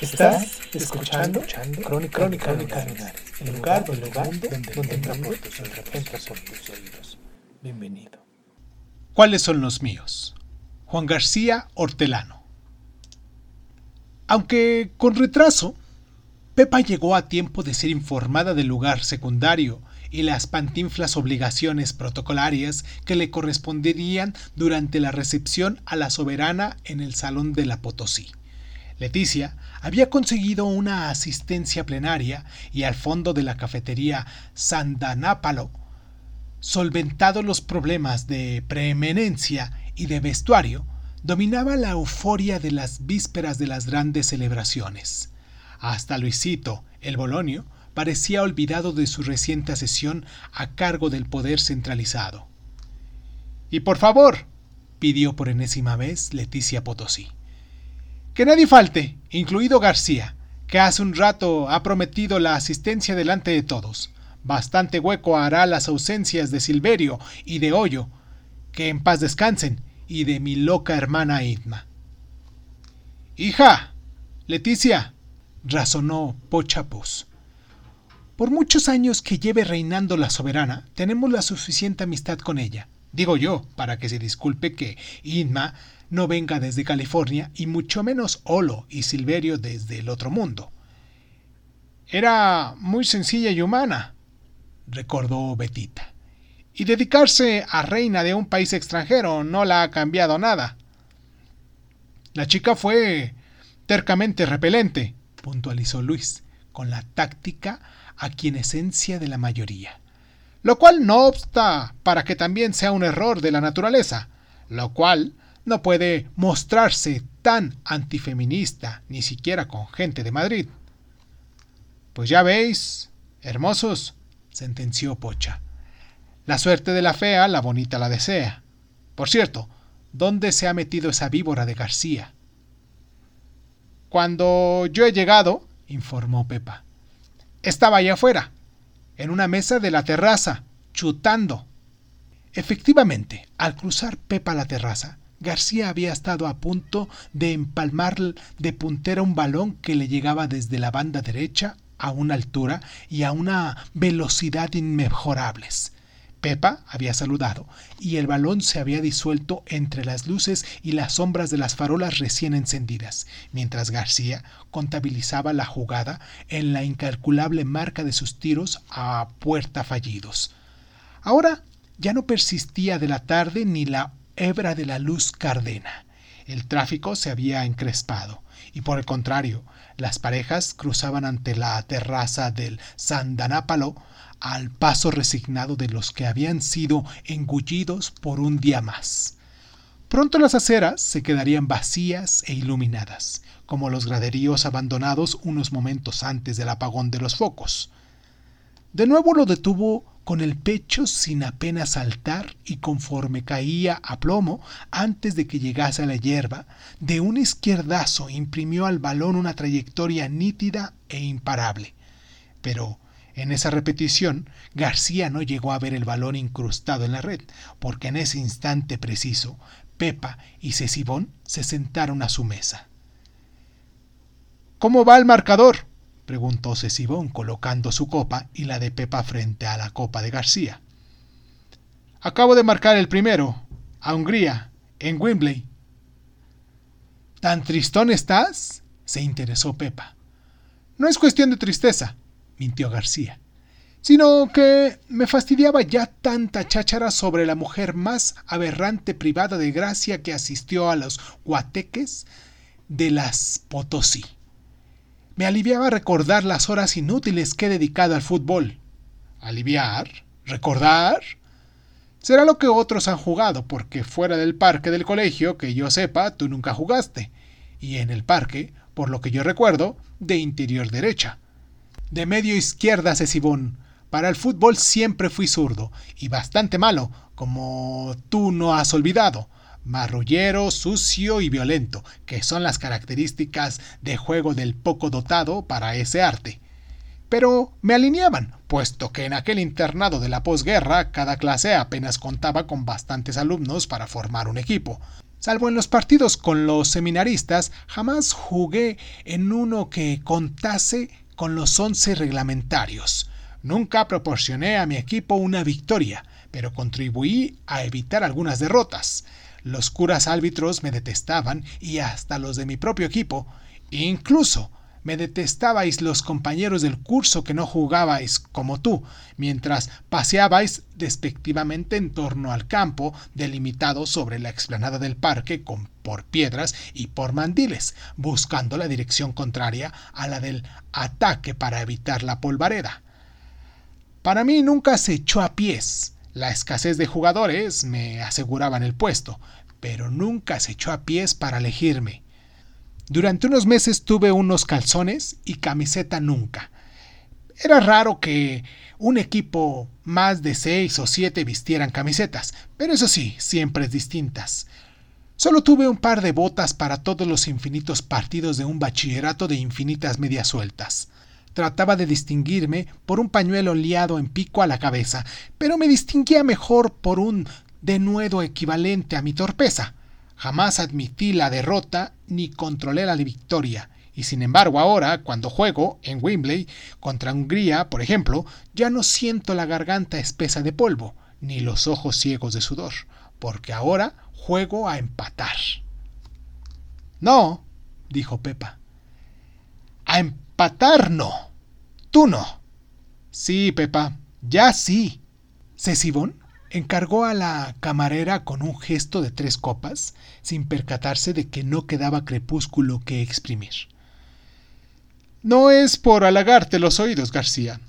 Estás escuchando, Crónica, Crónica, Crónica Lunares, el lugar, el lugar donde, donde entra por tus oídos, entra por tus oídos. Bienvenido. ¿Cuáles son los míos? Juan García Hortelano. Aunque con retraso, Pepa llegó a tiempo de ser informada del lugar secundario y las pantinflas obligaciones protocolarias que le corresponderían durante la recepción a la soberana en el Salón de la Potosí. Leticia había conseguido una asistencia plenaria y al fondo de la cafetería Sandanápalo, solventado los problemas de preeminencia y de vestuario, dominaba la euforia de las vísperas de las grandes celebraciones. Hasta Luisito, el Bolonio, parecía olvidado de su reciente sesión a cargo del poder centralizado. Y por favor, pidió por enésima vez Leticia Potosí. Que nadie falte, incluido García, que hace un rato ha prometido la asistencia delante de todos. Bastante hueco hará las ausencias de Silverio y de Hoyo, que en paz descansen, y de mi loca hermana Idma. Hija, Leticia, razonó Pochapus. Por muchos años que lleve reinando la soberana, tenemos la suficiente amistad con ella. Digo yo, para que se disculpe que Idma no venga desde California y mucho menos Olo y Silverio desde el otro mundo. Era muy sencilla y humana, recordó Betita. Y dedicarse a reina de un país extranjero no la ha cambiado nada. La chica fue tercamente repelente, puntualizó Luis, con la táctica esencia de la mayoría. Lo cual no obsta para que también sea un error de la naturaleza, lo cual no puede mostrarse tan antifeminista ni siquiera con gente de Madrid. Pues ya veis, hermosos, sentenció Pocha. La suerte de la fea, la bonita la desea. Por cierto, ¿dónde se ha metido esa víbora de García? Cuando yo he llegado, informó Pepa, estaba allá afuera, en una mesa de la terraza, chutando. Efectivamente, al cruzar Pepa la terraza, García había estado a punto de empalmar de puntera un balón que le llegaba desde la banda derecha a una altura y a una velocidad inmejorables. Pepa había saludado, y el balón se había disuelto entre las luces y las sombras de las farolas recién encendidas, mientras García contabilizaba la jugada en la incalculable marca de sus tiros a puerta fallidos. Ahora ya no persistía de la tarde ni la hebra de la luz cardena. El tráfico se había encrespado, y por el contrario, las parejas cruzaban ante la terraza del Sandanápalo al paso resignado de los que habían sido engullidos por un día más. Pronto las aceras se quedarían vacías e iluminadas, como los graderíos abandonados unos momentos antes del apagón de los focos. De nuevo lo detuvo con el pecho sin apenas saltar y conforme caía a plomo antes de que llegase a la hierba, de un izquierdazo imprimió al balón una trayectoria nítida e imparable. Pero en esa repetición, García no llegó a ver el balón incrustado en la red, porque en ese instante preciso, Pepa y Cecibón se sentaron a su mesa. ¿Cómo va el marcador? preguntó Cecibón colocando su copa y la de Pepa frente a la copa de García. Acabo de marcar el primero, a Hungría, en Wembley. ¿Tan tristón estás? se interesó Pepa. No es cuestión de tristeza, mintió García, sino que me fastidiaba ya tanta cháchara sobre la mujer más aberrante privada de gracia que asistió a los guateques de las Potosí. Me aliviaba recordar las horas inútiles que he dedicado al fútbol. ¿Aliviar? ¿Recordar? Será lo que otros han jugado, porque fuera del parque del colegio, que yo sepa, tú nunca jugaste. Y en el parque, por lo que yo recuerdo, de interior derecha. De medio izquierda, Cecibón. Para el fútbol siempre fui zurdo, y bastante malo, como tú no has olvidado. Marrullero, sucio y violento, que son las características de juego del poco dotado para ese arte pero me alineaban, puesto que en aquel internado de la posguerra cada clase apenas contaba con bastantes alumnos para formar un equipo. Salvo en los partidos con los seminaristas, jamás jugué en uno que contase con los once reglamentarios. Nunca proporcioné a mi equipo una victoria, pero contribuí a evitar algunas derrotas. Los curas árbitros me detestaban y hasta los de mi propio equipo. Incluso me detestabais los compañeros del curso que no jugabais como tú, mientras paseabais despectivamente en torno al campo, delimitado sobre la explanada del parque con, por piedras y por mandiles, buscando la dirección contraria a la del ataque para evitar la polvareda. Para mí nunca se echó a pies. La escasez de jugadores me aseguraban el puesto, pero nunca se echó a pies para elegirme. Durante unos meses tuve unos calzones y camiseta nunca. Era raro que un equipo más de seis o siete vistieran camisetas, pero eso sí, siempre distintas. Solo tuve un par de botas para todos los infinitos partidos de un bachillerato de infinitas medias sueltas. Trataba de distinguirme por un pañuelo liado en pico a la cabeza, pero me distinguía mejor por un denuedo equivalente a mi torpeza. Jamás admití la derrota ni controlé la victoria. Y sin embargo ahora, cuando juego en Wembley contra Hungría, por ejemplo, ya no siento la garganta espesa de polvo, ni los ojos ciegos de sudor, porque ahora juego a empatar. No, dijo Pepa. A empatar no. Tú no. Sí, Pepa, ya sí. ¿Cecibón? Encargó a la camarera con un gesto de tres copas, sin percatarse de que no quedaba crepúsculo que exprimir. No es por halagarte los oídos, García,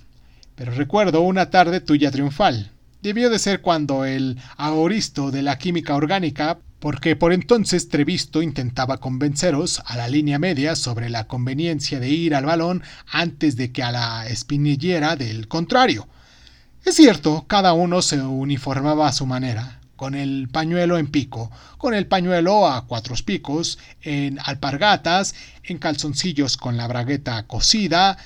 pero recuerdo una tarde tuya triunfal. Debió de ser cuando el ahoristo de la química orgánica, porque por entonces Trevisto intentaba convenceros a la línea media sobre la conveniencia de ir al balón antes de que a la espinillera del contrario, es cierto, cada uno se uniformaba a su manera, con el pañuelo en pico, con el pañuelo a cuatro picos, en alpargatas, en calzoncillos con la bragueta cosida,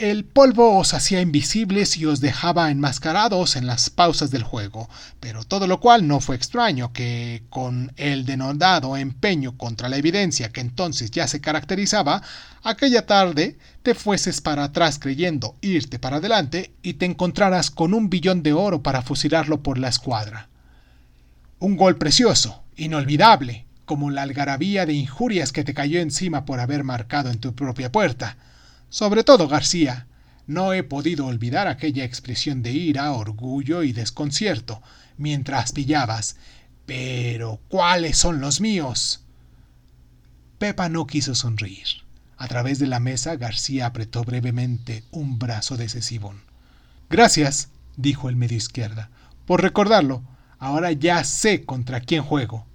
el polvo os hacía invisibles y os dejaba enmascarados en las pausas del juego, pero todo lo cual no fue extraño que, con el denodado empeño contra la evidencia que entonces ya se caracterizaba, aquella tarde te fueses para atrás creyendo irte para adelante y te encontraras con un billón de oro para fusilarlo por la escuadra. Un gol precioso, inolvidable, como la algarabía de injurias que te cayó encima por haber marcado en tu propia puerta, sobre todo, García, no he podido olvidar aquella expresión de ira, orgullo y desconcierto mientras pillabas. Pero ¿cuáles son los míos? Pepa no quiso sonreír. A través de la mesa García apretó brevemente un brazo de Cecibón. Gracias, dijo el medio izquierda, por recordarlo. Ahora ya sé contra quién juego.